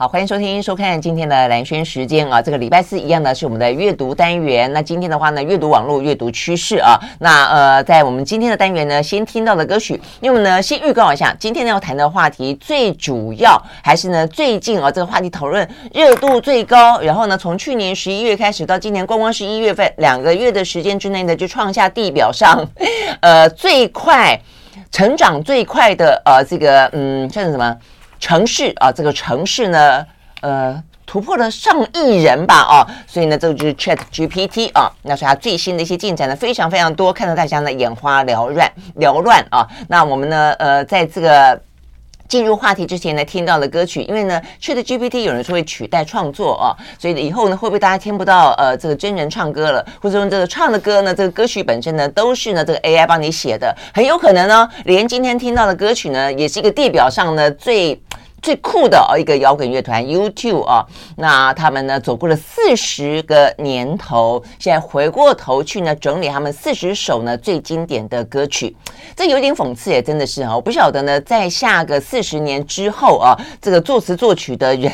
好，欢迎收听、收看今天的兰轩时间啊。这个礼拜四一样呢，是我们的阅读单元。那今天的话呢，阅读网络阅读趋势啊。那呃，在我们今天的单元呢，先听到的歌曲，因为呢，先预告一下，今天要谈的话题，最主要还是呢，最近啊，这个话题讨论热度最高。然后呢，从去年十一月开始到今年，光光是一月份两个月的时间之内呢，就创下地表上呃最快 成长最快的呃这个嗯，算是什么？城市啊，这个城市呢，呃，突破了上亿人吧，啊，所以呢，这个就是 Chat GPT 啊，那所以它最新的一些进展呢，非常非常多，看到大家呢眼花缭乱，缭乱啊。那我们呢，呃，在这个进入话题之前呢，听到的歌曲，因为呢，Chat GPT 有人说会取代创作啊，所以以后呢，会不会大家听不到呃这个真人唱歌了，或者说这个唱的歌呢，这个歌曲本身呢，都是呢这个 AI 帮你写的，很有可能呢，连今天听到的歌曲呢，也是一个地表上呢最。最酷的哦，一个摇滚乐团 YouTube 啊，那他们呢走过了四十个年头，现在回过头去呢整理他们四十首呢最经典的歌曲，这有点讽刺也真的是啊，我不晓得呢，在下个四十年之后啊，这个作词作曲的人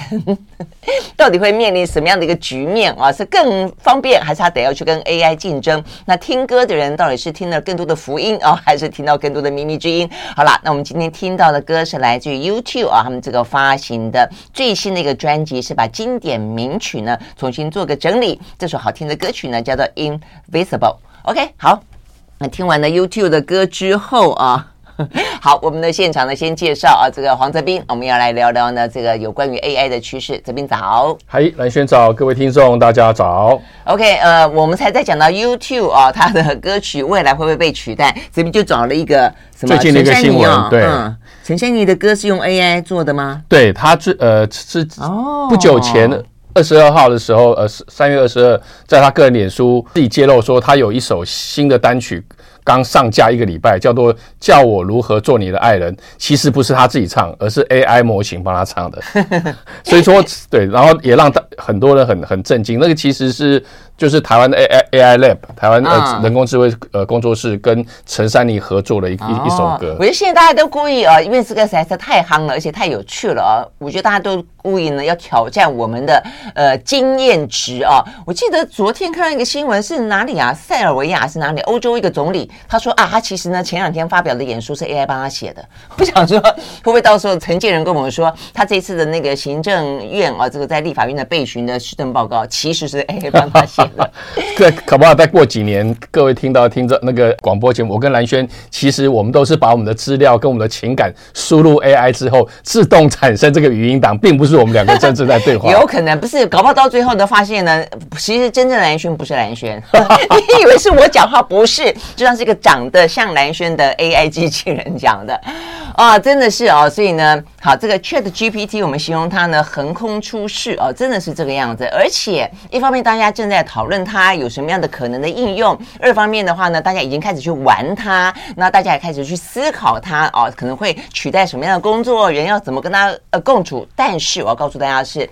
到底会面临什么样的一个局面啊？是更方便，还是他得要去跟 AI 竞争？那听歌的人到底是听了更多的福音啊，还是听到更多的靡靡之音？好了，那我们今天听到的歌是来自于 YouTube 啊，他们这。发行的最新的一个专辑是把经典名曲呢重新做个整理，这首好听的歌曲呢叫做 Invisible。OK，好，那听完了 YouTube 的歌之后啊，好，我们的现场呢先介绍啊，这个黄泽斌，我们要来聊聊呢这个有关于 AI 的趋势。泽斌早，嗨，蓝轩早，各位听众大家早。OK，呃，我们才在讲到 YouTube 啊，他的歌曲未来会不会被取代？泽斌就找了一个什么最近的一个新闻，哦、对。嗯陈珊妮的歌是用 AI 做的吗？对，他最呃是不久前二十二号的时候，呃三月二十二，在他个人脸书自己揭露说，他有一首新的单曲刚上架一个礼拜，叫做《叫我如何做你的爱人》，其实不是他自己唱，而是 AI 模型帮他唱的。所以说，对，然后也让很多人很很震惊。那个其实是。就是台湾的 AI AI Lab，台湾呃人工智慧呃工作室跟陈珊妮合作的一一一首歌。我觉得现在大家都故意啊，因为这个实在是太夯了，而且太有趣了啊！我觉得大家都故意呢要挑战我们的呃经验值啊！我记得昨天看到一个新闻是哪里啊？塞尔维亚是哪里？欧洲一个总理他说啊，他其实呢前两天发表的演说是 AI 帮他写的。我想说，会不会到时候陈建仁跟我们说，他这次的那个行政院啊，这个在立法院的备询的施政报告其实是 AI 帮他写。对，可不好？再过几年，各位听到听着那个广播节目，我跟兰轩，其实我们都是把我们的资料跟我们的情感输入 AI 之后，自动产生这个语音档，并不是我们两个真正在对话。有可能不是，搞不好到最后呢发现呢，其实真正的兰轩不是兰萱，你以为是我讲话，不是，就像是一个长得像兰轩的 AI 机器人讲的。啊，真的是哦，所以呢，好，这个 Chat GPT 我们形容它呢横空出世哦，真的是这个样子。而且一方面大家正在讨讨论它有什么样的可能的应用，二方面的话呢，大家已经开始去玩它，那大家也开始去思考它哦，可能会取代什么样的工作，人要怎么跟它呃共处。但是我要告诉大家的是。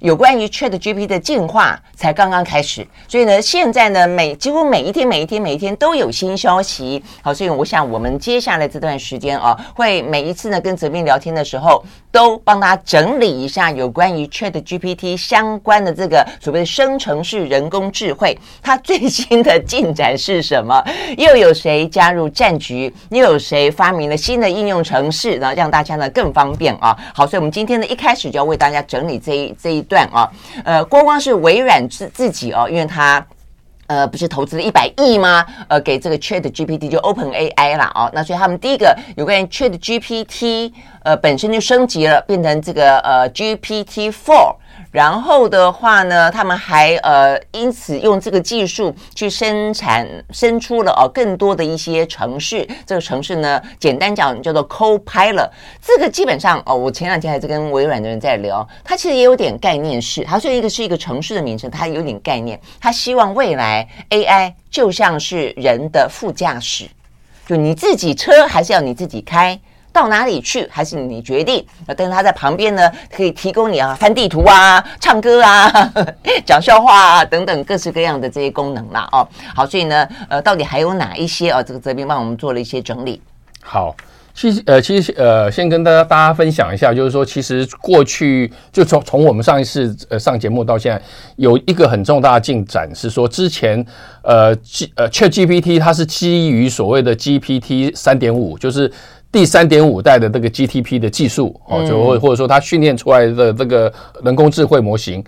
有关于 Chat GPT 的进化才刚刚开始，所以呢，现在呢，每几乎每一天、每一天、每一天都有新消息。好，所以我想我们接下来这段时间啊，会每一次呢跟泽斌聊天的时候，都帮他整理一下有关于 Chat GPT 相关的这个所谓的生成式人工智慧，它最新的进展是什么？又有谁加入战局？又有谁发明了新的应用程式，然后让大家呢更方便啊？好，所以我们今天呢一开始就要为大家整理这一这一。段啊，呃，光光是微软自自己哦，因为他呃不是投资了一百亿吗？呃，给这个 Chat GPT 就 Open AI 啦哦，那所以他们第一个有关于 Chat GPT 呃本身就升级了，变成这个呃 GPT Four。然后的话呢，他们还呃，因此用这个技术去生产生出了哦更多的一些城市。这个城市呢，简单讲叫做 Copilot。这个基本上哦，我前两天还是跟微软的人在聊，他其实也有点概念是，他说一个是一个城市的名称，他有点概念，他希望未来 AI 就像是人的副驾驶，就你自己车还是要你自己开。到哪里去还是你决定。但是他在旁边呢，可以提供你啊翻地图啊、唱歌啊、讲笑话啊等等各式各样的这些功能啦。哦，好，所以呢，呃，到底还有哪一些啊？这个泽斌帮我们做了一些整理。好，其实呃，其实呃，先跟大家大家分享一下，就是说，其实过去就从从我们上一次呃上节目到现在，有一个很重大的进展是说，之前呃 G 呃 ChatGPT 它是基于所谓的 GPT 三点五，就是第三点五代的这个 GTP 的技术哦，就或或者说它训练出来的这个人工智慧模型。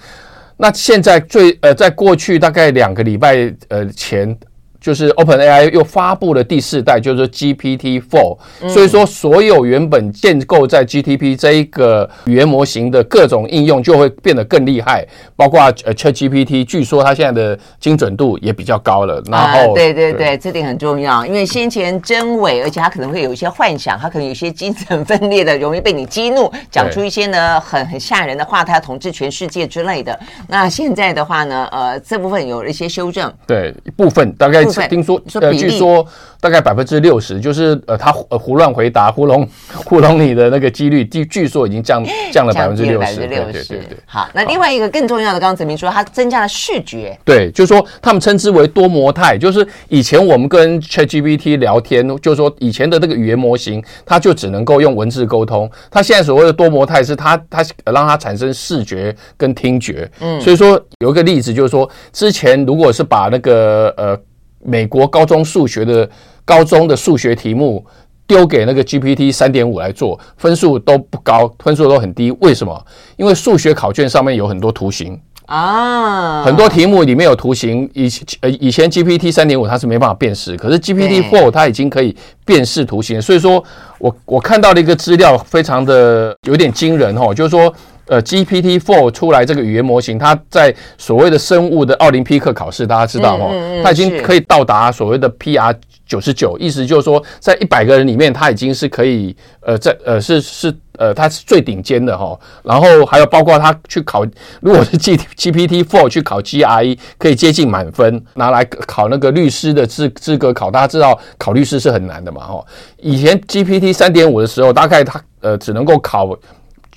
那现在最呃，在过去大概两个礼拜呃前。就是 OpenAI 又发布了第四代，就是 GPT four 所以说所有原本建构在 GTP 这一个语言模型的各种应用就会变得更厉害，包括呃 ChatGPT，据说它现在的精准度也比较高了。然后，啊、对对对，这点很重要，因为先前真伪，而且它可能会有一些幻想，它可能有一些精神分裂的，容易被你激怒，讲出一些呢很很吓人的话，它要统治全世界之类的。那现在的话呢，呃，这部分有了一些修正，对一部分大概。听说呃，据说大概百分之六十，就是呃，他胡胡乱回答、糊弄糊弄你的那个几率，据据说已经降 降了百分之六十。对对对对。好，那另外一个更重要的，刚刚泽铭说，它增加了视觉。对，就是说他们称之为多模态，就是以前我们跟 ChatGPT 聊天，就是说以前的那个语言模型，它就只能够用文字沟通。它现在所谓的多模态，是它它让它产生视觉跟听觉。嗯，所以说有一个例子，就是说之前如果是把那个呃。美国高中数学的高中的数学题目丢给那个 GPT 三点五来做，分数都不高，分数都很低。为什么？因为数学考卷上面有很多图形啊，很多题目里面有图形。以前呃以前 GPT 三点五它是没办法辨识，可是 GPT Four 它已经可以辨识图形。所以说我我看到了一个资料，非常的有点惊人哦，就是说。呃 GPT Four 出来这个语言模型，它在所谓的生物的奥林匹克考试，大家知道哦，它已经可以到达所谓的 PR 九十九，意思就是说，在一百个人里面，它已经是可以呃，在呃是是呃，它是最顶尖的哈。然后还有包括它去考，如果是 G GPT Four 去考 GRE，可以接近满分，拿来考那个律师的资资格考。大家知道考律师是很难的嘛哈。以前 GPT 三点五的时候，大概它呃只能够考。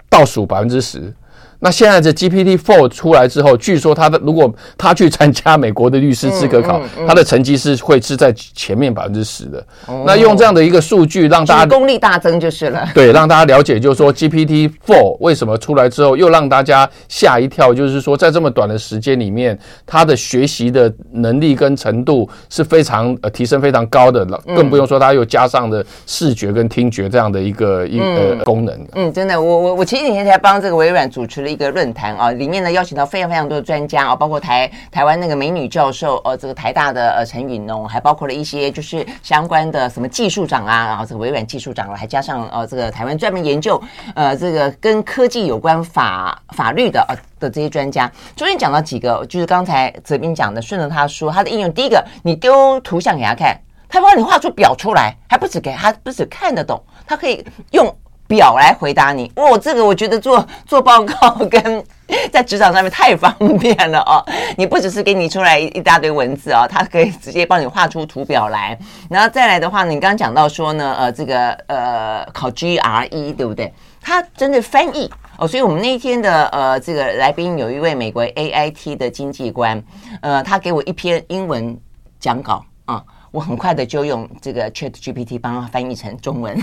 倒数百分之十。那现在这 GPT Four 出来之后，据说他的如果他去参加美国的律师资格考，他的成绩是会是在前面百分之十的。那用这样的一个数据让大家功力大增就是了。对，让大家了解，就是说 GPT Four 为什么出来之后又让大家吓一跳，就是说在这么短的时间里面，他的学习的能力跟程度是非常呃提升非常高的，更不用说他又加上了视觉跟听觉这样的一个一呃功能。嗯，真的，我我我前几天才帮这个微软主持一个论坛啊，里面呢邀请到非常非常多的专家啊，包括台台湾那个美女教授，呃，这个台大的呃陈允农，还包括了一些就是相关的什么技术长啊，然后这个微软技术长了，还加上呃这个台湾专门研究呃这个跟科技有关法法律的呃的这些专家。中间讲到几个，就是刚才泽斌讲的，顺着他说他的应用，第一个你丢图像给他看，他帮你画出表出来，还不止给他不止看得懂，他可以用。表来回答你，哦，这个我觉得做做报告跟 在职场上面太方便了哦。你不只是给你出来一大堆文字哦，它可以直接帮你画出图表来。然后再来的话呢，你刚刚讲到说呢，呃，这个呃考 GRE 对不对？它针对翻译哦，所以我们那一天的呃这个来宾有一位美国 AIT 的经济官，呃，他给我一篇英文讲稿啊。我很快的就用这个 Chat GPT 帮他翻译成中文，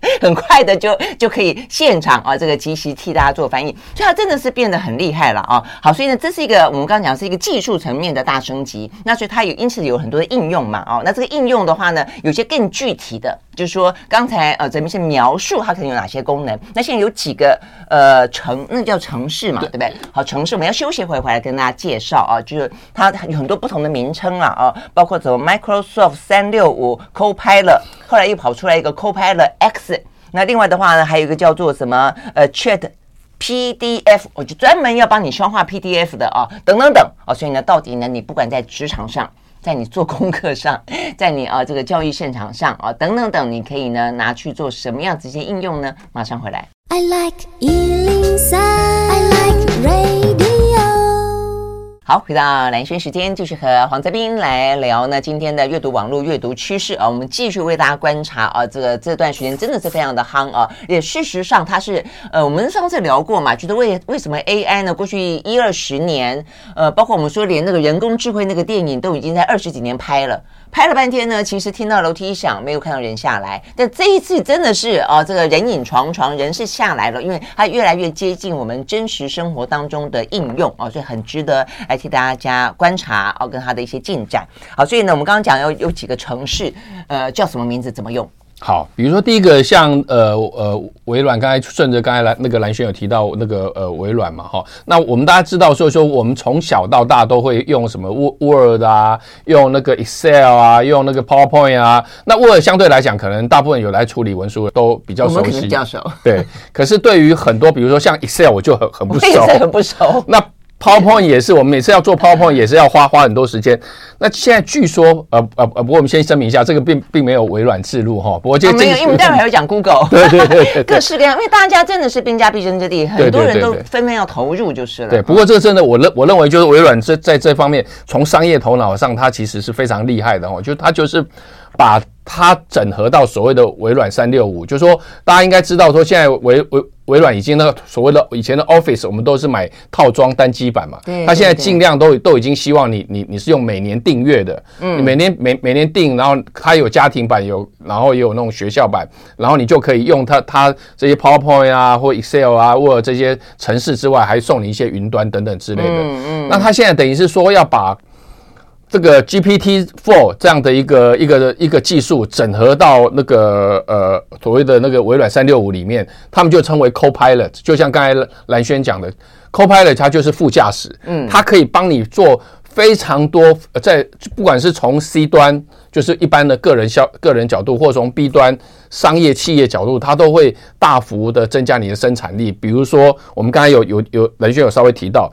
很快的就就可以现场啊，这个即时替大家做翻译，所以它真的是变得很厉害了啊。好，所以呢，这是一个我们刚刚讲是一个技术层面的大升级，那所以它有因此有很多的应用嘛，哦，那这个应用的话呢，有些更具体的，就是说刚才呃咱们先描述它可能有哪些功能，那现在有几个呃城，那叫城市嘛，对不对？好，城市我们要休息会回来跟大家介绍啊，就是它有很多不同的名称啊，啊，包括什么 Micro。Soft 三六五 Copilot，后来又跑出来一个 Copilot X，那另外的话呢，还有一个叫做什么呃 Chat PDF，我就专门要帮你消化 PDF 的啊，等等等啊，所以呢，到底呢，你不管在职场上，在你做功课上，在你啊这个教育现场上啊，等等等，你可以呢拿去做什么样子一些应用呢？马上回来。I like 103, I like radio 好，回到蓝轩时间，继续和黄泽斌来聊呢。今天的阅读网络阅读趋势啊，我们继续为大家观察啊。这个这段时间真的是非常的夯啊。也事实上，它是呃，我们上次聊过嘛，觉得为为什么 AI 呢？过去一二十年，呃，包括我们说连那个人工智慧那个电影都已经在二十几年拍了。拍了半天呢，其实听到楼梯响，没有看到人下来。但这一次真的是啊，这个人影幢幢，人是下来了，因为它越来越接近我们真实生活当中的应用哦，所以很值得来替大家观察哦，跟它的一些进展。好，所以呢，我们刚刚讲有有几个城市，呃，叫什么名字，怎么用？好，比如说第一个像呃呃微软，刚才顺着刚才来那个蓝轩有提到那个呃微软嘛哈，那我们大家知道，所以说我们从小到大都会用什么 Word 啊，用那个 Excel 啊，用那个 PowerPoint 啊。那 Word 相对来讲，可能大部分有来处理文书都比较熟悉，比较熟。对，可是对于很多，比如说像 Excel，我就很很不熟，很不熟。那 PowerPoint 也是，我们每次要做 PowerPoint 也是要花花很多时间。那现在据说，呃呃呃，不过我们先声明一下，这个并并没有微软置入哈。不过这、啊、没有，因为我们待会还要讲 Google，对对对，对，各式各样，因为大家真的是兵家必争之地，很多人都纷纷要投入就是了。对，不过这个真的，我认我认为就是微软这在这方面，从商业头脑上，它其实是非常厉害的哦。就它就是把它整合到所谓的微软三六五，就是说大家应该知道说，现在微微。微软已经那个所谓的以前的 Office，我们都是买套装单机版嘛。对。它现在尽量都都已经希望你你你是用每年订阅的。嗯。你每年每每年订，然后它有家庭版有，然后也有那种学校版，然后你就可以用它它这些 PowerPoint 啊或 Excel 啊或者这些程式之外，还送你一些云端等等之类的。嗯嗯。那它现在等于是说要把。这个 GPT Four 这样的一个一个一个技术整合到那个呃所谓的那个微软三六五里面，他们就称为 Copilot，就像刚才蓝轩讲的，Copilot 它就是副驾驶，嗯，它可以帮你做非常多，在不管是从 C 端，就是一般的个人消个人角度，或从 B 端商业企业角度，它都会大幅的增加你的生产力。比如说，我们刚才有有有蓝轩有稍微提到。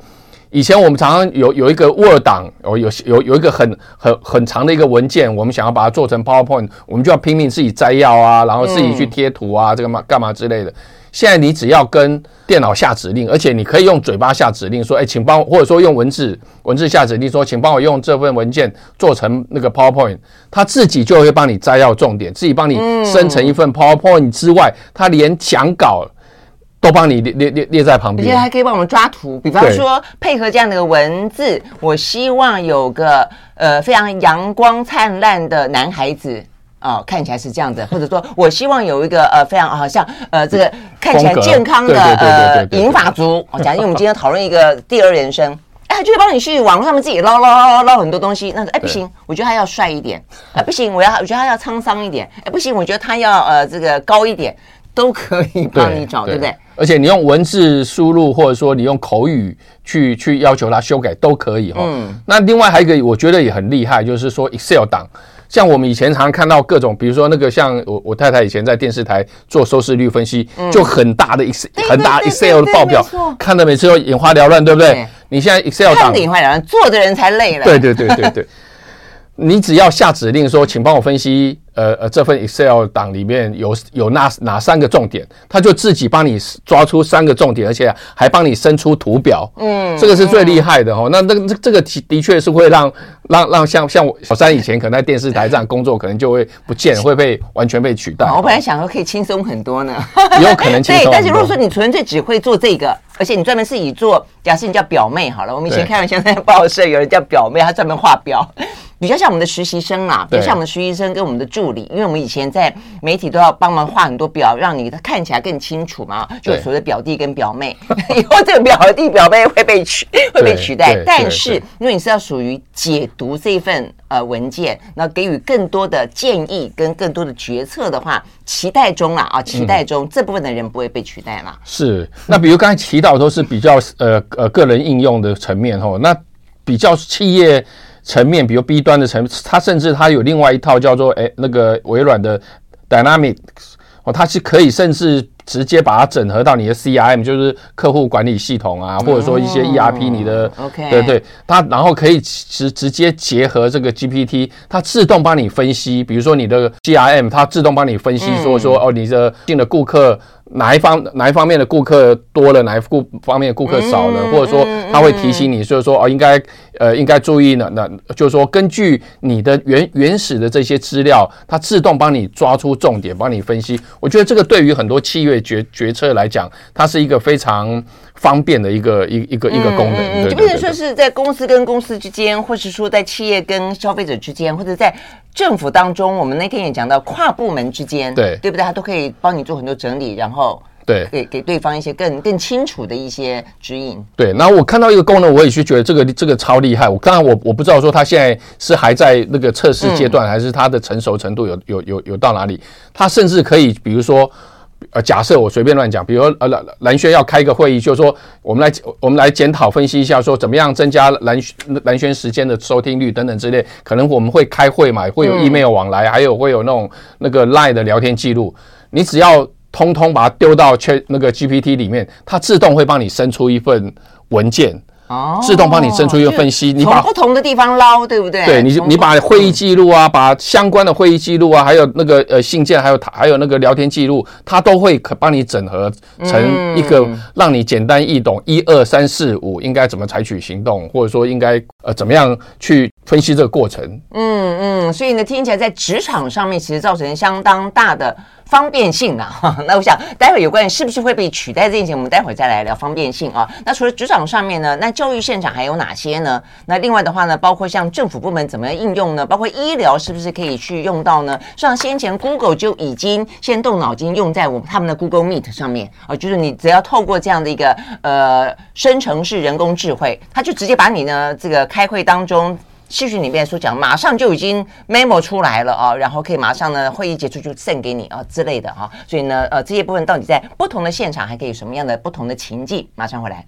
以前我们常常有有一个 Word 档，哦，有有有一个很很很长的一个文件，我们想要把它做成 PowerPoint，我们就要拼命自己摘要啊，然后自己去贴图啊，这个嘛干嘛之类的。现在你只要跟电脑下指令，而且你可以用嘴巴下指令说，哎，请帮我，或者说用文字文字下指令说，请帮我用这份文件做成那个 PowerPoint，它自己就会帮你摘要重点，自己帮你生成一份 PowerPoint 之外，它连讲稿。都帮你列列列列在旁边，而且还可以帮我们抓图。比方说，配合这样的文字，我希望有个呃非常阳光灿烂的男孩子啊、呃，看起来是这样的。或者说我希望有一个呃非常好像呃这个看起来健康的呃银发族。哦讲，因为我们今天讨论一个第二人生，哎，就是帮你去网络上面自己捞捞捞捞捞很多东西。那哎不行，我觉得他要帅一点。哎不行，我要我觉得他要沧桑一点。哎不行，我觉得他要呃这个高一点。都可以帮你找，对，不对？而且你用文字输入，或者说你用口语去去要求它修改，都可以哈。嗯。那另外还有一个，我觉得也很厉害，就是说 Excel 档，像我们以前常常看到各种，比如说那个像我我太太以前在电视台做收视率分析，嗯、就很大的 Excel 很大 Excel 的报表，看的每次都眼花缭乱，对不对？对，你现在 Excel 档看的眼花缭乱，做的人才累了。对对对对对。你只要下指令说，请帮我分析，呃呃，这份 Excel 档里面有有哪哪三个重点，他就自己帮你抓出三个重点，而且还帮你生出图表。嗯，这个是最厉害的哦。那那这这个的确是会让让让像像我小三以前可能在电视台这样工作，可能就会不见，会被完全被取代。我本来想说可以轻松很多呢，也有可能 轻松。对，但是如果说你纯粹只会做这个，而且你专门是以做，假设你叫表妹好了，我们以前开玩笑在报社有人叫表妹，她专门画表。比较像我们的实习生啦，比较像我们的实习生跟我们的助理，因为我们以前在媒体都要帮忙画很多表，让你看起来更清楚嘛，就所谓的表弟跟表妹。以后这个表弟表妹会被取会被取代，但是因为你是要属于解读这份呃文件，那给予更多的建议跟更多的决策的话，期待中啦啊，期待中、嗯、这部分的人不会被取代啦。是，那比如刚才提到都是比较呃呃个人应用的层面哈，那比较企业。层面，比如 B 端的层面，它甚至它有另外一套叫做诶那个微软的 Dynamics 哦，它是可以甚至直接把它整合到你的 CRM，就是客户管理系统啊，或者说一些 ERP 你的、对对，它然后可以直直接结合这个 GPT，它自动帮你分析，比如说你的 CRM，它自动帮你分析说说哦你的进的顾客。哪一方哪一方面的顾客多了，哪一顾方面的顾客少了，或者说他会提醒你，就是说哦，应该呃应该注意呢。那就是说，根据你的原原始的这些资料，它自动帮你抓出重点，帮你分析。我觉得这个对于很多企业决决策来讲，它是一个非常方便的一个一一个一个功能。嗯，就变成说是在公司跟公司之间，或是说在企业跟消费者之间，或者在政府当中，我们那天也讲到跨部门之间，对对不对？他都可以帮你做很多整理，然后对给给对方一些更更清楚的一些指引。对，然后我看到一个功能，我也是觉得这个这个超厉害。我当然我我不知道说他现在是还在那个测试阶段，嗯、还是它的成熟程度有有有有到哪里？他甚至可以，比如说。呃，假设我随便乱讲，比如说呃蓝蓝轩要开一个会议，就是说我们来我们来检讨分析一下，说怎么样增加蓝蓝轩时间的收听率等等之类。可能我们会开会嘛，会有 email 往来，还有会有那种那个 line 的聊天记录。你只要通通把它丢到 Chat 那个 GPT 里面，它自动会帮你生出一份文件。哦，自动帮你生出一个分析，你把不同的地方捞，对不对？对，你你把会议记录啊，把相关的会议记录啊，还有那个呃信件，还有还有那个聊天记录，它都会可帮你整合成一个让你简单易懂，一二三四五应该怎么采取行动，或者说应该呃怎么样去分析这个过程。嗯嗯，所以呢，听起来在职场上面其实造成相当大的。方便性啊，那我想待会有关于是不是会被取代这件事情，我们待会再来聊方便性啊。那除了职场上面呢，那教育现场还有哪些呢？那另外的话呢，包括像政府部门怎么样应用呢？包括医疗是不是可以去用到呢？像先前 Google 就已经先动脑筋用在我们他们的 Google Meet 上面啊，就是你只要透过这样的一个呃生成式人工智慧，它就直接把你呢这个开会当中。视讯里面所讲，马上就已经 memo 出来了啊，然后可以马上呢，会议结束就 send 给你啊之类的哈，所以呢，呃，这些部分到底在不同的现场还可以有什么样的不同的情境？马上回来。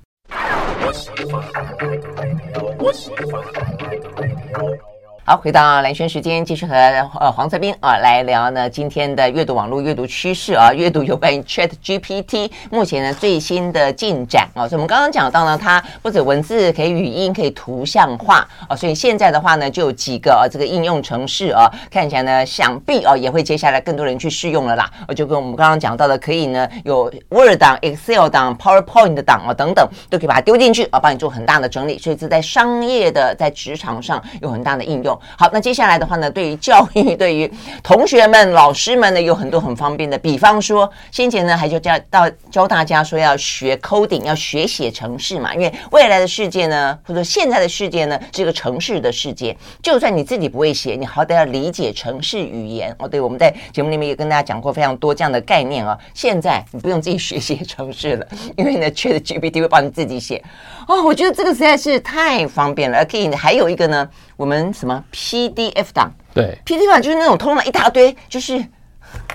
好，回到蓝轩时间，继续和呃黄泽斌啊来聊呢今天的阅读网络阅读趋势啊，阅读有关于 Chat GPT 目前呢最新的进展啊。所以我们刚刚讲到呢，它不止文字可以语音，可以图像化啊，所以现在的话呢，就有几个啊这个应用程式啊，看起来呢想必啊也会接下来更多人去试用了啦。啊，就跟我们刚刚讲到的，可以呢有 Word 档、Excel 档、PowerPoint 档啊等等，都可以把它丢进去啊，帮你做很大的整理。所以这在商业的在职场上有很大的应用。好，那接下来的话呢，对于教育，对于同学们、老师们呢，有很多很方便的。比方说，先前呢，还就教到教大家说要学 coding，要学写程式嘛。因为未来的世界呢，或者现在的世界呢，是一个城市的世界。就算你自己不会写，你好歹要理解城市语言哦。对，我们在节目里面也跟大家讲过非常多这样的概念啊。现在你不用自己学写程式了，因为呢，ChatGPT 会帮你自己写。哦，我觉得这个实在是太方便了。而可以还有一个呢。我们什么 PDF 档？对，PDF 档就是那种通了一大堆，就是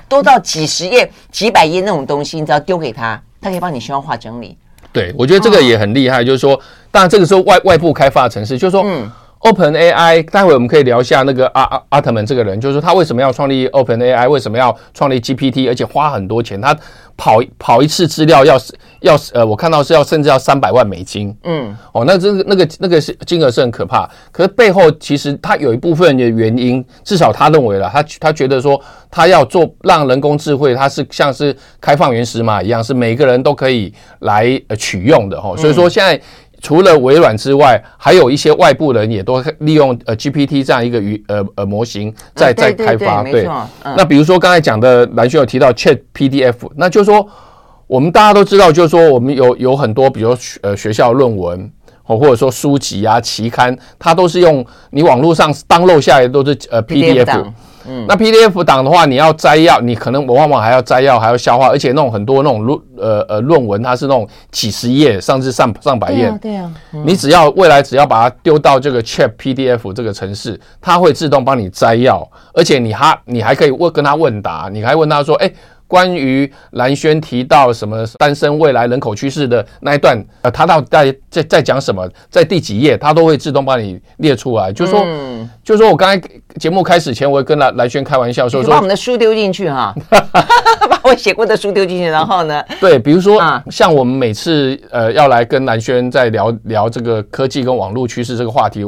多到几十页、几百页那种东西，你只要丢给他，他可以帮你消化整理。对，我觉得这个也很厉害，哦、就是说，当然这个时候外外部开发的程式，就是说，嗯。Open AI，待会我们可以聊一下那个阿阿阿特曼这个人，就是说他为什么要创立 Open AI，为什么要创立 GPT，而且花很多钱，他跑跑一次资料要要呃，我看到是要甚至要三百万美金，嗯，哦，那这个那个那个是金额是很可怕，可是背后其实他有一部分的原因，至少他认为了，他他觉得说他要做让人工智慧，它是像是开放原始码一样，是每个人都可以来呃取用的哈，所以说现在。除了微软之外，还有一些外部人也都利用呃 GPT 这样一个语呃呃模型在在开发。对，那比如说刚才讲的蓝轩有提到 Chat PDF，那就是说我们大家都知道，就是说我们有有很多，比如呃学校论文或或者说书籍啊期刊，它都是用你网络上 download 下来的都是呃 PDF。嗯，那 PDF 档的话，你要摘要，你可能我往往还要摘要，还要消化，而且那种很多那种论呃呃论文，它是那种几十页，甚至上上百页。对啊，对啊。嗯、你只要未来只要把它丢到这个 Chat PDF 这个程式，它会自动帮你摘要，而且你还你还可以问跟他问答，你还问他说，哎。关于蓝轩提到什么单身未来人口趋势的那一段，呃，他到底在在在讲什么，在第几页，他都会自动帮你列出来。就是说，嗯、就是说我刚才节目开始前，我会跟蓝蓝轩开玩笑说，说把我们的书丢进去哈，把我写过的书丢进去，然后呢，对，比如说啊，像我们每次呃要来跟蓝轩在聊聊这个科技跟网络趋势这个话题。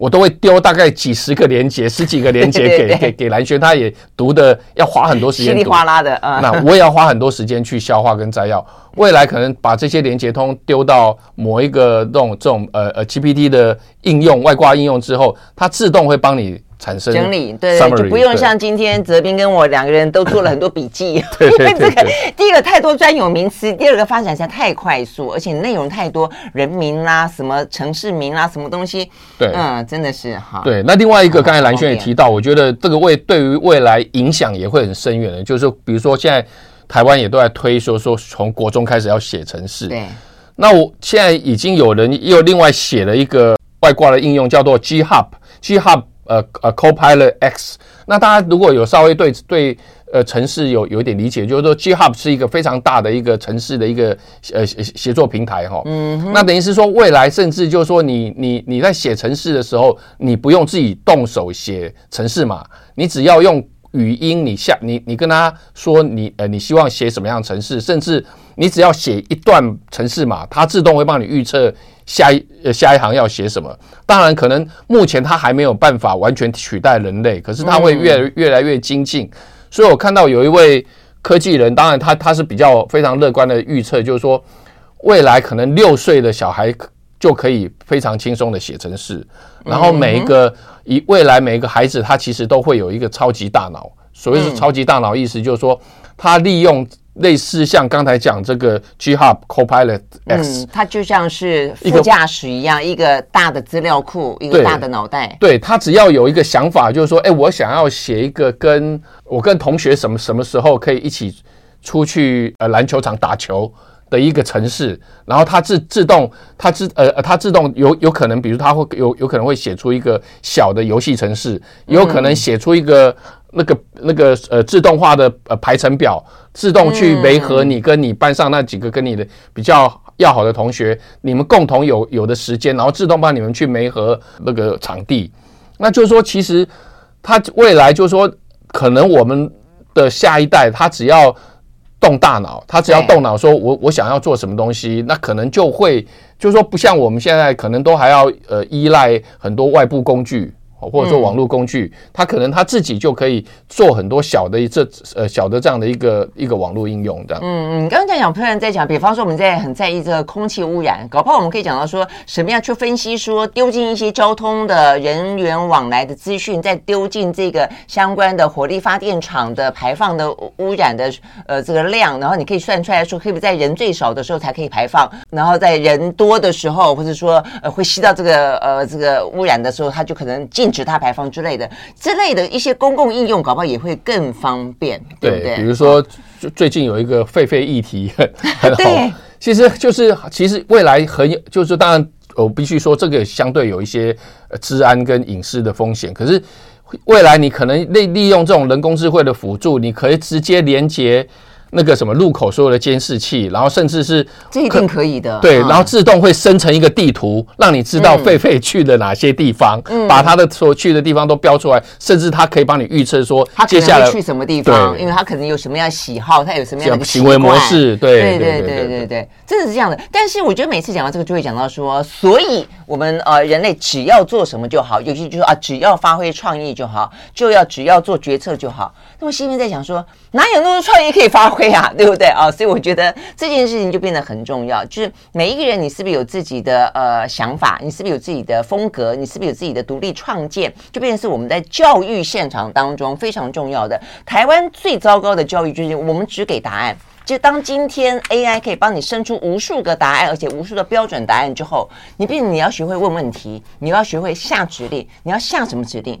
我都会丢大概几十个连接，十几个连接给给给蓝轩，他也读的要花很多时间，稀里哗啦的啊。那我也要花很多时间去消化跟摘要。未来可能把这些连接通丢到某一个这种这种呃呃 GPT 的应用外挂应用之后，它自动会帮你。产生整理，对对，就不用像今天泽斌跟我两个人都做了很多笔记，对对对对因为这个第一个太多专有名词，第二个发展实在太快速，而且内容太多，人名啦、啊，什么城市名啦、啊，什么东西，对，嗯，真的是哈。对，那另外一个，刚才蓝轩也提到，我觉得这个未对于未来影响也会很深远的，就是说，比如说现在台湾也都在推说说从国中开始要写程式，对，那我现在已经有人又另外写了一个外挂的应用，叫做 GHub，GHub。呃呃，Copilot X，那大家如果有稍微对对呃城市有有一点理解，就是说 GitHub 是一个非常大的一个城市的一个呃协作平台哈。嗯。那等于是说，未来甚至就是说你，你你你在写城市的时候，你不用自己动手写城市嘛，你只要用语音，你下你你跟他说你呃你希望写什么样的程式，甚至你只要写一段程式码，它自动会帮你预测。下一呃下一行要写什么？当然，可能目前它还没有办法完全取代人类，可是它会越越来越精进。所以我看到有一位科技人，当然他他是比较非常乐观的预测，就是说未来可能六岁的小孩就可以非常轻松的写程式，然后每一个以未来每一个孩子他其实都会有一个超级大脑。所谓是超级大脑，意思就是说他利用。类似像刚才讲这个 GitHub Copilot X，嗯，它就像是副驾驶一样，一个，一个大的资料库，一个大的脑袋。对，他只要有一个想法，就是说，哎，我想要写一个跟我跟同学什么什么时候可以一起出去呃篮球场打球的一个城市，然后它自自动，它自呃它自动有有可能，比如它会有有可能会写出一个小的游戏城市，也，有可能写出一个。那个那个呃自动化的呃排程表，自动去维和你跟你班上那几个跟你的比较要好的同学，你们共同有有的时间，然后自动帮你们去媒合那个场地。那就是说，其实它未来就是说，可能我们的下一代，他只要动大脑，他只要动脑，说我我想要做什么东西，那可能就会就是说，不像我们现在可能都还要呃依赖很多外部工具。或者说网络工具，他可能他自己就可以做很多小的这呃小的这样的一个一个网络应用的。嗯嗯，刚刚讲，突然在讲，比方说我们在很在意这个空气污染，搞不好我们可以讲到说什么样去分析说丢进一些交通的人员往来的资讯，再丢进这个相关的火力发电厂的排放的污染的呃这个量，然后你可以算出来说，可不可以在人最少的时候才可以排放，然后在人多的时候，或者说呃会吸到这个呃这个污染的时候，它就可能进。禁止它排放之类的，之类的一些公共应用，搞不好也会更方便，对不对？比如说，最近有一个狒狒议题很很好，其实就是其实未来很有，就是当然我必须说，这个相对有一些治安跟隐私的风险，可是未来你可能利利用这种人工智慧的辅助，你可以直接连接。那个什么路口所有的监视器，然后甚至是这一定可以的，对，然后自动会生成一个地图，让你知道狒狒去了哪些地方，把他的所去的地方都标出来，甚至他可以帮你预测说接下来去什么地方，因为他可能有什么样的喜好，他有什么样的行为模式，对对对对对对，真的是这样的。但是我觉得每次讲到这个，就会讲到说，所以我们呃人类只要做什么就好，尤其就是说啊，只要发挥创意就好，就要只要做决策就好。那么心里面在想说，哪有那么多创意可以发挥？对啊，对不对啊？所以我觉得这件事情就变得很重要，就是每一个人，你是不是有自己的呃想法？你是不是有自己的风格？你是不是有自己的独立创建？就变成是我们在教育现场当中非常重要的。台湾最糟糕的教育就是我们只给答案。就当今天 AI 可以帮你生出无数个答案，而且无数的标准答案之后，你变你要学会问问题，你要学会下指令，你要下什么指令？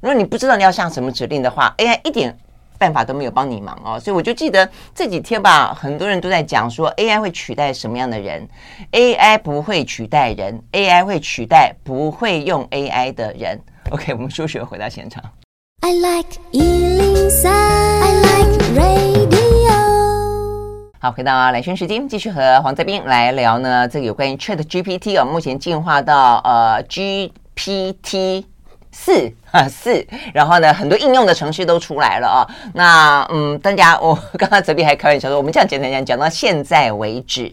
如果你不知道你要下什么指令的话，AI 一点。办法都没有帮你忙哦，所以我就记得这几天吧，很多人都在讲说 AI 会取代什么样的人？AI 不会取代人，AI 会取代不会用 AI 的人。OK，我们休息回到现场。I like 103, I like radio。好，回到兰萱时间，继续和黄泽斌来聊呢，这个有关于 ChatGPT 哦，目前进化到呃 GPT。四啊 四，然后呢，很多应用的程序都出来了啊。那嗯，大家我刚刚泽斌还开玩笑说，我们这样简单讲，讲到现在为止，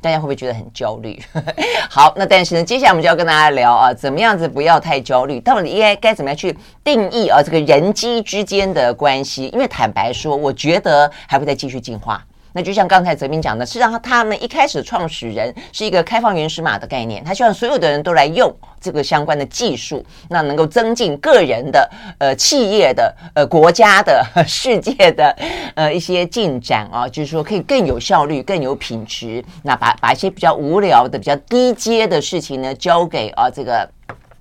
大家会不会觉得很焦虑？好，那但是呢，接下来我们就要跟大家聊啊，怎么样子不要太焦虑？到底应该该怎么样去定义啊这个人机之间的关系？因为坦白说，我觉得还会再继续进化。那就像刚才泽铭讲的，是让他们一开始创始人是一个开放原始码的概念，他希望所有的人都来用这个相关的技术，那能够增进个人的、呃企业的、呃国家的、世界的呃一些进展啊，就是说可以更有效率、更有品质。那把把一些比较无聊的、比较低阶的事情呢，交给啊这个。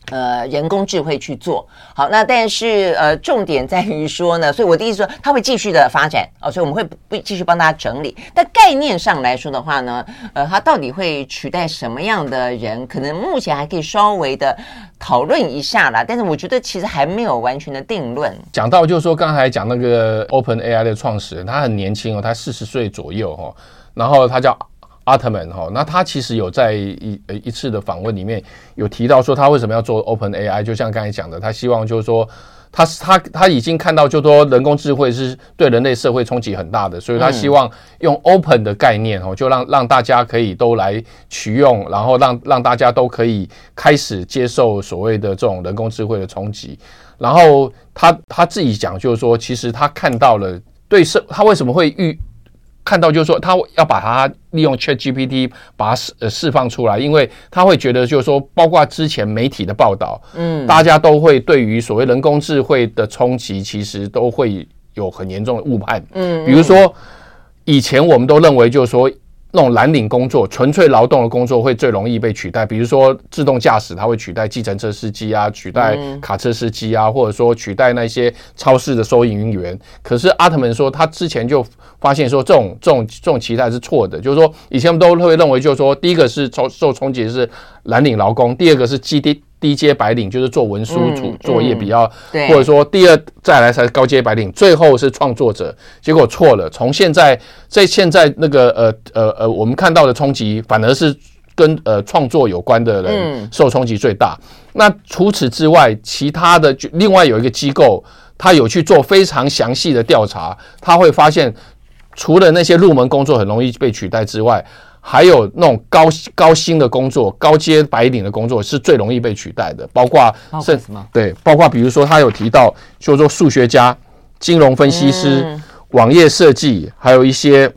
呃，人工智慧去做好，那但是呃，重点在于说呢，所以我的意思说，它会继续的发展哦，所以我们会不继续帮大家整理。但概念上来说的话呢，呃，它到底会取代什么样的人，可能目前还可以稍微的讨论一下啦。但是我觉得其实还没有完全的定论。讲到就是说，刚才讲那个 Open AI 的创始人，他很年轻哦，他四十岁左右哦，然后他叫。阿特曼哈，那他其实有在一呃一次的访问里面有提到说，他为什么要做 Open AI？就像刚才讲的，他希望就是说，他他他已经看到，就是说人工智慧是对人类社会冲击很大的，所以他希望用 Open 的概念哦，就让让大家可以都来取用，然后让让大家都可以开始接受所谓的这种人工智慧的冲击。然后他他自己讲，就是说，其实他看到了对社，他为什么会预。看到就是说，他要把它利用 ChatGPT 把它释呃释放出来，因为他会觉得就是说，包括之前媒体的报道，嗯，大家都会对于所谓人工智慧的冲击，其实都会有很严重的误判，嗯，比如说以前我们都认为就是说。那种蓝领工作、纯粹劳动的工作会最容易被取代，比如说自动驾驶，它会取代计程车司机啊，取代卡车司机啊，或者说取代那些超市的收银员。可是阿特曼说，他之前就发现说，这种这种这种期待是错的，就是说以前我们都会认为，就是说第一个是受受冲击的是蓝领劳工，第二个是基地。低阶白领就是做文书处作业比较，或者说第二再来才是高阶白领，最后是创作者。结果错了，从现在在现在那个呃呃呃，我们看到的冲击反而是跟呃创作有关的人受冲击最大。嗯、那除此之外，其他的就另外有一个机构，他有去做非常详细的调查，他会发现，除了那些入门工作很容易被取代之外。还有那种高高薪的工作、高阶白领的工作是最容易被取代的，包括是什么？对，包括比如说他有提到，就是说数学家、金融分析师、嗯、网页设计，还有一些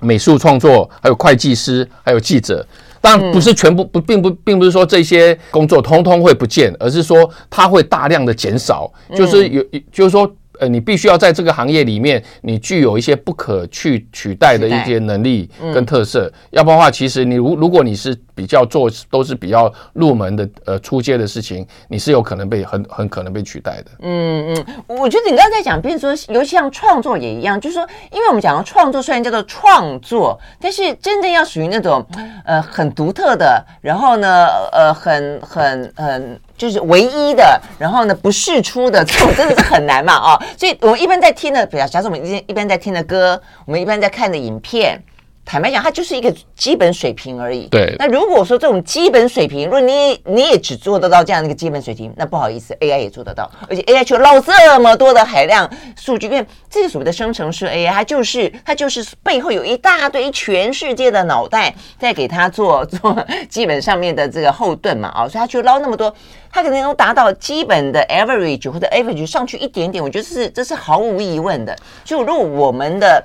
美术创作，还有会计师，还有记者。当然不是全部不，并不并不是说这些工作通通会不见，而是说它会大量的减少，就是有，就是说。呃，你必须要在这个行业里面，你具有一些不可去取代的一些能力跟特色，要不然的话，其实你如如果你是比较做都是比较入门的呃初阶的事情，你是有可能被很很可能被取代的。嗯嗯，我觉得你刚才在讲，比如说，尤其像创作也一样，就是说，因为我们讲到创作，虽然叫做创作，但是真正要属于那种呃很独特的，然后呢，呃很很很。就是唯一的，然后呢，不释出的这种真的是很难嘛啊、哦！所以我们一般在听的，比如假设我们一一般在听的歌，我们一般在看的影片。坦白讲，它就是一个基本水平而已。对。那如果说这种基本水平，如果你你也只做得到这样的一个基本水平，那不好意思，AI 也做得到。而且 AI 却捞这么多的海量数据，因为这个所谓的生成式 AI，它就是它就是背后有一大堆全世界的脑袋在给它做 做基本上面的这个后盾嘛啊，所以它就捞那么多，它可能能达到基本的 average 或者 average 上去一点点，我觉得是这是毫无疑问的。就如果我们的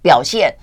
表现，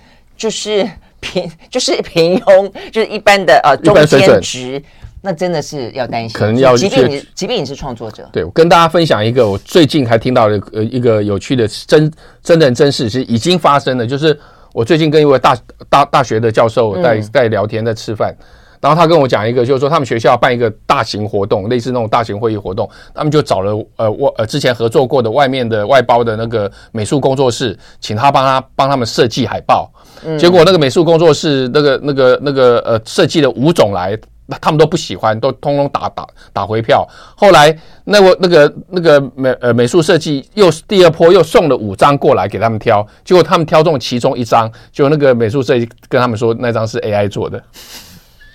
就是平，就是平庸，就是一般的呃中间值，那真的是要担心。可能要，即便你即便你是创作者，对，我跟大家分享一个我最近还听到的呃一个有趣的真真人真事，是已经发生了。就是我最近跟一位大大大学的教授在在聊天，在吃饭。然后他跟我讲一个，就是说他们学校办一个大型活动，类似那种大型会议活动，他们就找了呃我呃之前合作过的外面的外包的那个美术工作室，请他帮他帮他们设计海报。结果那个美术工作室那个那个那个呃设计的五种来，他们都不喜欢，都通通打打打回票。后来那我那个那个美呃美术设计又第二波又送了五张过来给他们挑，结果他们挑中其中一张，就那个美术设计跟他们说那张是 AI 做的。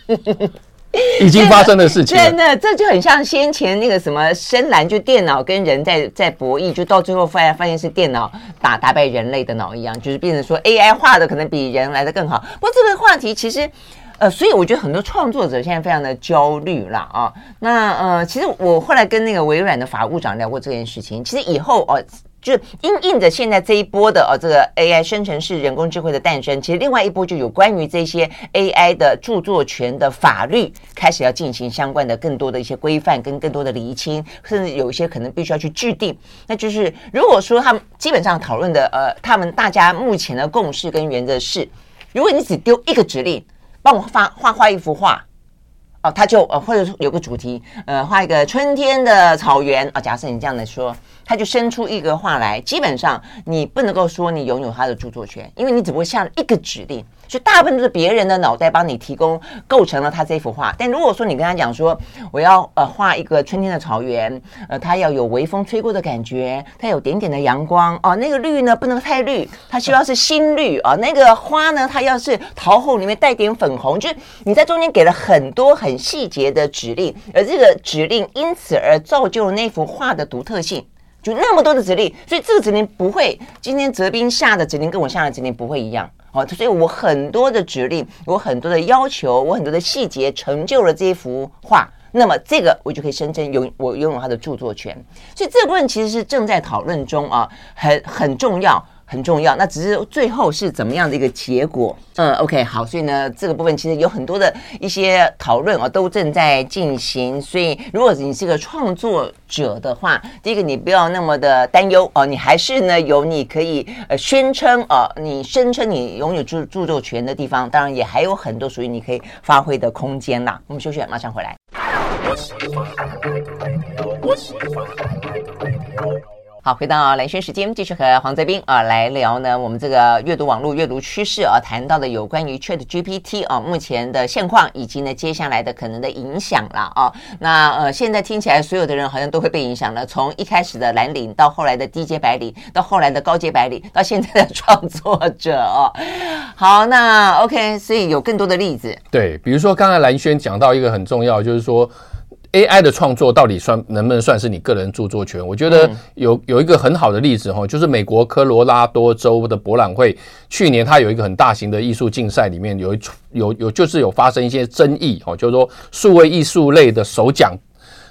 已经发生的事情，真的，这就很像先前那个什么深蓝，就电脑跟人在在博弈，就到最后发现发现是电脑打打败人类的脑一样，就是变成说 AI 画的可能比人来的更好。不过这个话题其实，呃，所以我觉得很多创作者现在非常的焦虑了啊。那呃，其实我后来跟那个微软的法务长聊过这件事情，其实以后哦。就是因应着现在这一波的呃这个 AI 生成式人工智慧的诞生，其实另外一波就有关于这些 AI 的著作权的法律开始要进行相关的更多的一些规范跟更多的厘清，甚至有一些可能必须要去制定。那就是如果说他们基本上讨论的呃，他们大家目前的共识跟原则是，如果你只丢一个指令，帮我画画画一幅画。哦，他就呃，或者有个主题，呃，画一个春天的草原啊。假设你这样的说，他就生出一个画来。基本上你不能够说你拥有他的著作权，因为你只不过下了一个指令。就大部分都是别人的脑袋帮你提供构成了他这幅画，但如果说你跟他讲说，我要呃画一个春天的草原，呃，它要有微风吹过的感觉，它有点点的阳光哦，那个绿呢不能太绿，它需要是新绿啊，那个花呢它要是桃红里面带点粉红，就是你在中间给了很多很细节的指令，而这个指令因此而造就了那幅画的独特性，就那么多的指令，所以这个指令不会今天泽斌下的指令跟我下的指令不会一样。哦，所以我很多的指令，我很多的要求，我很多的细节，成就了这一幅画。那么这个我就可以声称拥我拥有它的著作权。所以这部分其实是正在讨论中啊，很很重要。很重要，那只是最后是怎么样的一个结果？嗯，OK，好，所以呢，这个部分其实有很多的一些讨论啊，都正在进行。所以，如果你是个创作者的话，第一个你不要那么的担忧哦，你还是呢有你可以呃宣称啊，你声称你拥有著著作权的地方，当然也还有很多属于你可以发挥的空间啦。我们休息，马上回来。好，回到蓝轩时间，继续和黄泽斌啊来聊呢。我们这个阅读网络阅读趋势啊，谈到的有关于 Chat GPT 啊，目前的现况以及呢接下来的可能的影响了啊。那呃，现在听起来所有的人好像都会被影响了，从一开始的蓝领，到后来的低阶白领，到后来的高阶白领，到现在的创作者哦。好，那 OK，所以有更多的例子。对，比如说刚才蓝轩讲到一个很重要，就是说。AI 的创作到底算能不能算是你个人著作权？我觉得有有一个很好的例子哈，就是美国科罗拉多州的博览会，去年它有一个很大型的艺术竞赛，里面有一有有就是有发生一些争议哦，就是说数位艺术类的首奖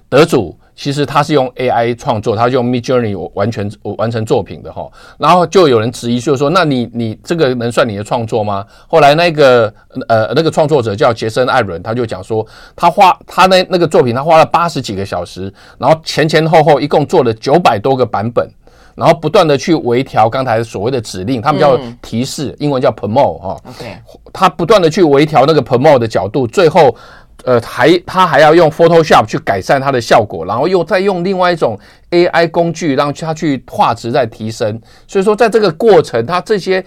得主。其实他是用 AI 创作，他是用 Midjourney 完全完成作品的哈，然后就有人质疑，就是说，那你你这个能算你的创作吗？后来那个呃那个创作者叫杰森艾伦，他就讲说，他花他那那个作品，他花了八十几个小时，然后前前后后一共做了九百多个版本，然后不断的去微调刚才所谓的指令，他们叫提示，英文叫 promote 哈，OK，他不断的去微调那个 promote 的角度，最后。呃，还他还要用 Photoshop 去改善它的效果，然后又再用另外一种 AI 工具让它去画质再提升。所以说，在这个过程，它这些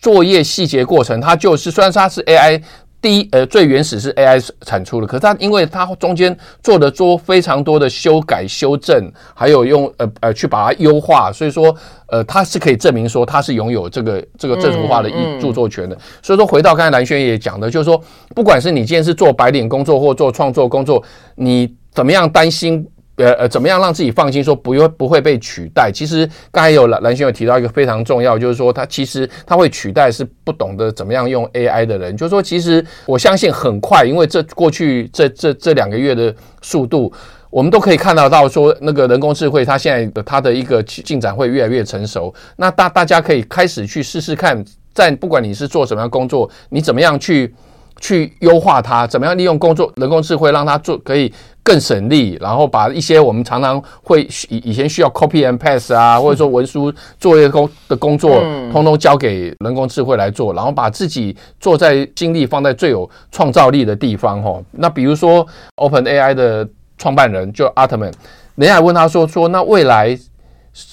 作业细节过程，它就是虽然它是 AI。第一，呃，最原始是 AI 产出的，可是它因为它中间做的做非常多的修改、修正，还有用呃呃去把它优化，所以说呃它是可以证明说它是拥有这个这个这幅画的著作权的。所以说回到刚才蓝轩也讲的，就是说不管是你今天是做白领工作或做创作工作，你怎么样担心？呃呃，怎么样让自己放心说不会不会被取代？其实刚才有兰兰萱有提到一个非常重要，就是说他其实他会取代是不懂得怎么样用 AI 的人。就是说，其实我相信很快，因为这过去这这这两个月的速度，我们都可以看得到说那个人工智慧它现在的它的一个进展会越来越成熟。那大大家可以开始去试试看，在不管你是做什么样工作，你怎么样去。去优化它，怎么样利用工作人工智慧让它做可以更省力，然后把一些我们常常会以以前需要 copy and paste 啊，或者说文书作业工的工作，通通交给人工智慧来做，然后把自己做在精力放在最有创造力的地方哈。那比如说 OpenAI 的创办人就 Altman，人家还问他说说那未来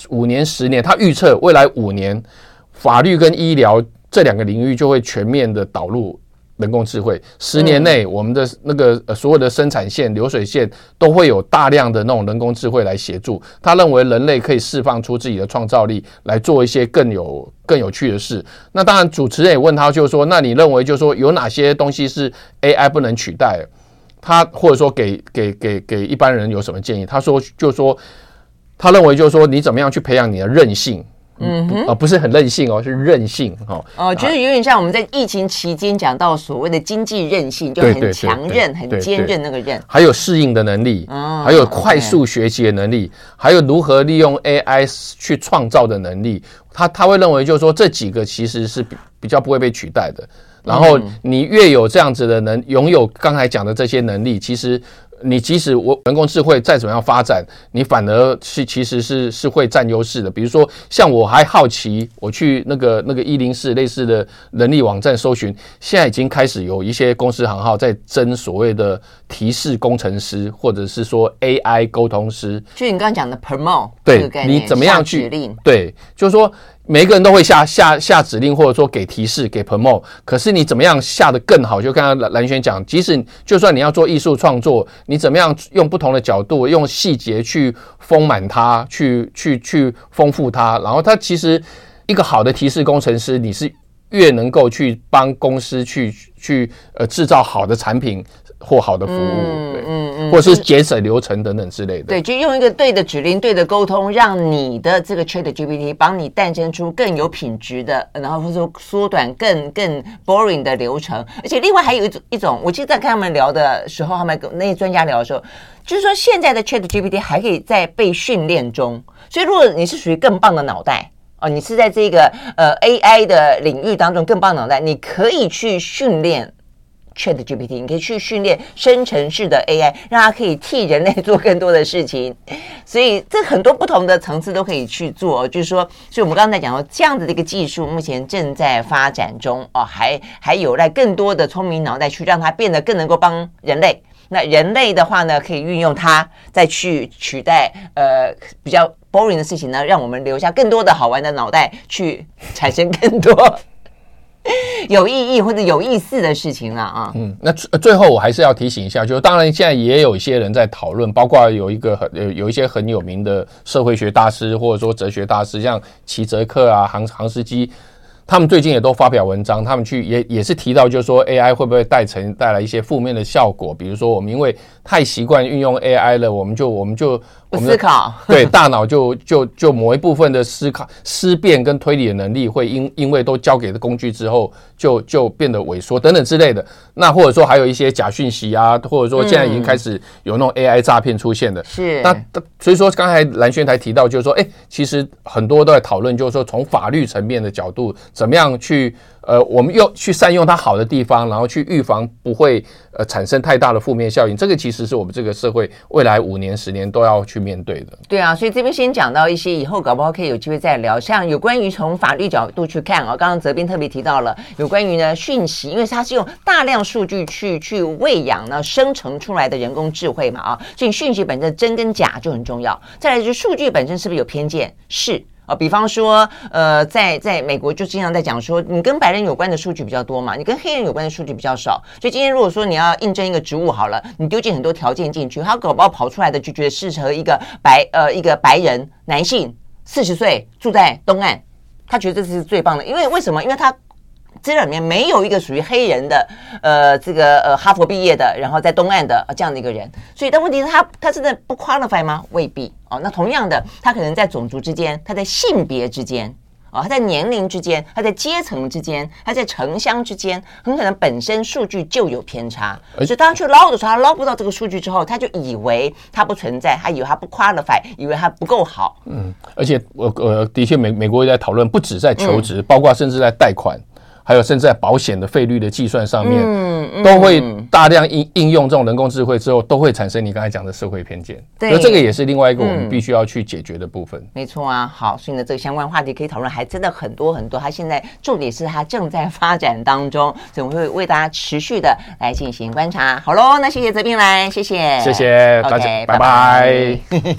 五年十年，他预测未来五年法律跟医疗这两个领域就会全面的导入。人工智慧，十年内我们的那个呃所有的生产线、流水线都会有大量的那种人工智慧来协助。他认为人类可以释放出自己的创造力，来做一些更有更有趣的事。那当然，主持人也问他，就是说，那你认为就是说有哪些东西是 AI 不能取代？他或者说给给给给一般人有什么建议？他说，就是说，他认为就是说，你怎么样去培养你的韧性？嗯哼，呃，不是很任性哦，是韧性哦。哦，就是有点像我们在疫情期间讲到所谓的经济韧性，就很强韧、很坚韧那个韧。还有适应的能力，哦，还有快速学习的能力，还有如何利用 AI 去创造的能力。他他会认为，就是说这几个其实是比比较不会被取代的。然后你越有这样子的能拥有刚才讲的这些能力，其实。你即使我人工智慧再怎么样发展，你反而是其实是是会占优势的。比如说，像我还好奇，我去那个那个一零四类似的人力网站搜寻，现在已经开始有一些公司行号在争所谓的提示工程师，或者是说 AI 沟通师。就你刚刚讲的 promote，对，你怎么样去指令？对，就是说。每个人都会下下下指令，或者说给提示、给 promote。可是你怎么样下得更好？就刚刚蓝蓝轩讲，即使就算你要做艺术创作，你怎么样用不同的角度、用细节去丰满它、去去去丰富它？然后它其实一个好的提示工程师，你是越能够去帮公司去去呃制造好的产品。或好的服务，嗯嗯嗯，或者是节省流程等等之类的。对，就用一个对的指令、对的沟通，让你的这个 ChatGPT 帮你诞生出更有品质的，然后或者说缩短更更 boring 的流程。而且另外还有一种一种，我记得在跟他们聊的时候，他们跟那些专家聊的时候，就是说现在的 ChatGPT 还可以在被训练中。所以如果你是属于更棒的脑袋哦，你是在这个呃 AI 的领域当中更棒的脑袋，你可以去训练。ChatGPT，你可以去训练生成式的 AI，让它可以替人类做更多的事情。所以这很多不同的层次都可以去做。就是说，所以我们刚才讲到这样子的一个技术，目前正在发展中哦，还还有赖更多的聪明脑袋去让它变得更能够帮人类。那人类的话呢，可以运用它再去取代呃比较 boring 的事情呢，让我们留下更多的好玩的脑袋去产生更多。有意义或者有意思的事情了啊！嗯，那最后我还是要提醒一下，就是当然现在也有一些人在讨论，包括有一个很有有一些很有名的社会学大师或者说哲学大师，像齐泽克啊、杭杭斯基，他们最近也都发表文章，他们去也也是提到，就是说 AI 会不会带成带来一些负面的效果，比如说我们因为太习惯运用 AI 了，我们就我们就。不思考，对大脑就就就某一部分的思考、思辨跟推理的能力，会因因为都交给了工具之后，就就变得萎缩等等之类的。那或者说还有一些假讯息啊，或者说现在已经开始有那种 AI 诈骗出现的。是。那所以说刚才蓝轩台提到，就是说，哎，其实很多都在讨论，就是说从法律层面的角度，怎么样去呃，我们又去善用它好的地方，然后去预防不会呃产生太大的负面效应。这个其实是我们这个社会未来五年、十年都要去。面对的，对啊，所以这边先讲到一些，以后搞不好可以有机会再聊。像有关于从法律角度去看啊，刚刚泽斌特别提到了有关于呢讯息，因为它是用大量数据去去喂养呢生成出来的人工智慧嘛啊，所以讯息本身真跟假就很重要。再来就是数据本身是不是有偏见？是。啊，比方说，呃，在在美国就经常在讲说，你跟白人有关的数据比较多嘛，你跟黑人有关的数据比较少。所以今天如果说你要应征一个职务好了，你丢进很多条件进去，他搞不好跑出来的就觉得适合一个白呃一个白人男性，四十岁住在东岸，他觉得这是最棒的，因为为什么？因为他。资料里面没有一个属于黑人的，呃，这个呃哈佛毕业的，然后在东岸的这样的一个人，所以但问题是他他真的不 qualify 吗？未必哦。那同样的，他可能在种族之间，他在性别之间，啊、哦，他在年龄之间，他在阶层之间，他在城乡之间，很可能本身数据就有偏差。而且当他去捞的时候，他捞不到这个数据之后，他就以为他不存在，他以为他不 qualify，以为他不够好。嗯，而且我呃，的确美美国也在讨论，不止在求职，嗯、包括甚至在贷款。还有，甚至在保险的费率的计算上面，嗯嗯、都会大量应应用这种人工智慧之后，都会产生你刚才讲的社会偏见。对，那这个也是另外一个我们必须要去解决的部分。嗯、没错啊，好，所以呢，这个相关话题可以讨论，还真的很多很多。它现在重点是它正在发展当中，所以我们会为大家持续的来进行观察。好喽，那谢谢泽斌来，谢谢，谢谢大家，拜拜。拜拜